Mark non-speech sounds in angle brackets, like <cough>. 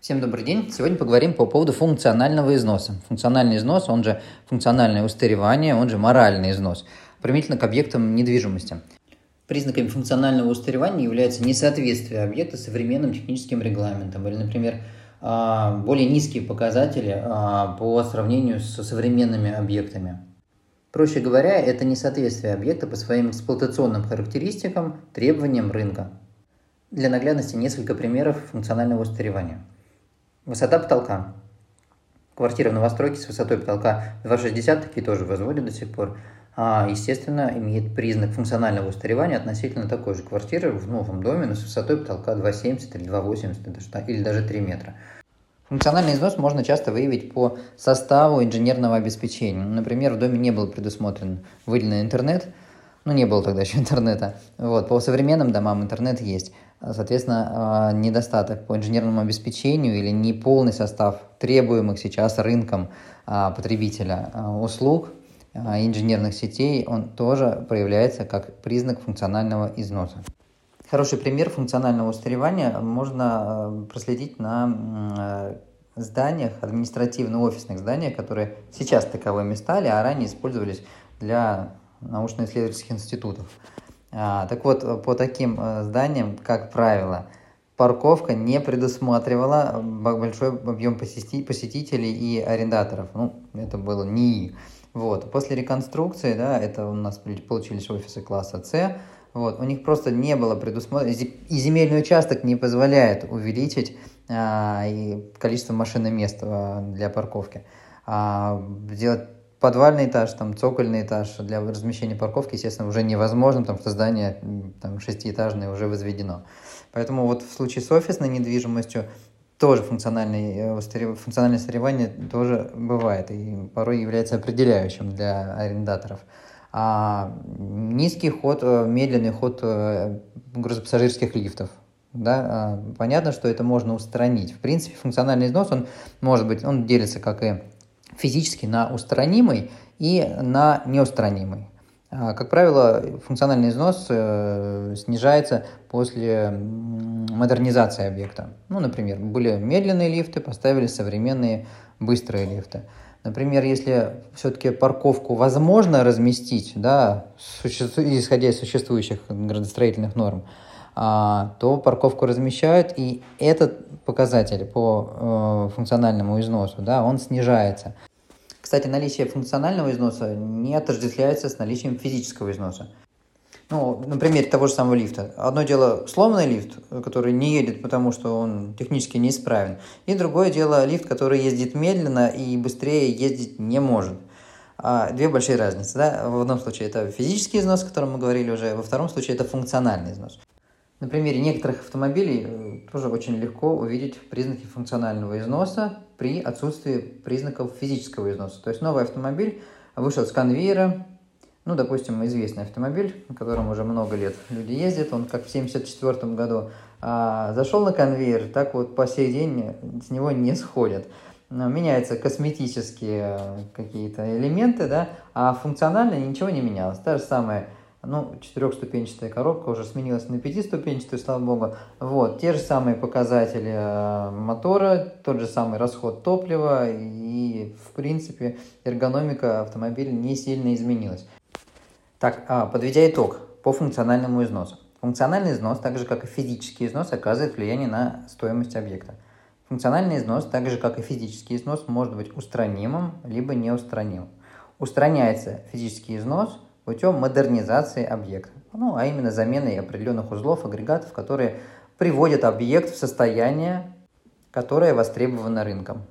Всем добрый день. Сегодня поговорим по поводу функционального износа. Функциональный износ, он же функциональное устаревание, он же моральный износ, применительно к объектам недвижимости. Признаками функционального устаревания является несоответствие объекта современным техническим регламентам или, например, а, более низкие показатели а, по сравнению с современными объектами. Проще говоря, это несоответствие объекта по своим эксплуатационным характеристикам, требованиям рынка. Для наглядности несколько примеров функционального устаревания – Высота потолка. Квартира в новостройке с высотой потолка 2,60, такие тоже возводят до сих пор, а, естественно, имеет признак функционального устаревания относительно такой же квартиры в новом доме, но с высотой потолка 2,70 или 2,80 или даже 3 метра. Функциональный износ можно часто выявить по составу инженерного обеспечения. Например, в доме не был предусмотрен выделенный интернет, ну, не было тогда еще <laughs> интернета. Вот, по современным домам интернет есть. Соответственно, а, недостаток по инженерному обеспечению или неполный состав требуемых сейчас рынком а, потребителя а, услуг инженерных сетей, он тоже проявляется как признак функционального износа. Хороший пример функционального устаревания можно проследить на зданиях, административно-офисных зданиях, которые сейчас таковыми стали, а ранее использовались для научно-исследовательских институтов. А, так вот, по таким э, зданиям, как правило, парковка не предусматривала большой объем посетителей и арендаторов. Ну, это было НИИ. Вот. После реконструкции, да, это у нас получились офисы класса С, вот, у них просто не было предусмотрено, и земельный участок не позволяет увеличить а, и количество машин мест а, для парковки. А, сделать подвальный этаж, там цокольный этаж для размещения парковки, естественно, уже невозможно, потому что здание там, шестиэтажное уже возведено. Поэтому вот в случае с офисной недвижимостью тоже функциональное, э, функциональное соревнование тоже бывает и порой является определяющим для арендаторов. А низкий ход, э, медленный ход э, грузопассажирских лифтов. Да, а понятно, что это можно устранить. В принципе, функциональный износ, он может быть, он делится как и физически на устранимый и на неустранимый. А, как правило, функциональный износ э, снижается после модернизации объекта. Ну, например, были медленные лифты, поставили современные быстрые лифты. Например, если все-таки парковку возможно разместить, да, исходя из существующих градостроительных норм, то парковку размещают, и этот показатель по э, функциональному износу, да, он снижается. Кстати, наличие функционального износа не отождествляется с наличием физического износа. Ну, на примере того же самого лифта. Одно дело сломанный лифт, который не едет, потому что он технически неисправен. И другое дело лифт, который ездит медленно и быстрее ездить не может. А, две большие разницы. Да? В одном случае это физический износ, о котором мы говорили уже, во втором случае это функциональный износ. На примере некоторых автомобилей э, тоже очень легко увидеть признаки функционального износа при отсутствии признаков физического износа. То есть новый автомобиль вышел с конвейера, ну, допустим, известный автомобиль, на котором уже много лет люди ездят, он как в 1974 году а, зашел на конвейер, так вот по сей день с него не сходят. Меняются косметические какие-то элементы, да, а функционально ничего не менялось. Та же самая ну, четырехступенчатая коробка уже сменилась на пятиступенчатую, слава богу. Вот, те же самые показатели э, мотора, тот же самый расход топлива и, в принципе, эргономика автомобиля не сильно изменилась. Так, а, подведя итог по функциональному износу. Функциональный износ, так же как и физический износ, оказывает влияние на стоимость объекта. Функциональный износ, так же как и физический износ, может быть устранимым, либо неустранимым. Устраняется физический износ – путем модернизации объекта, ну, а именно заменой определенных узлов, агрегатов, которые приводят объект в состояние, которое востребовано рынком.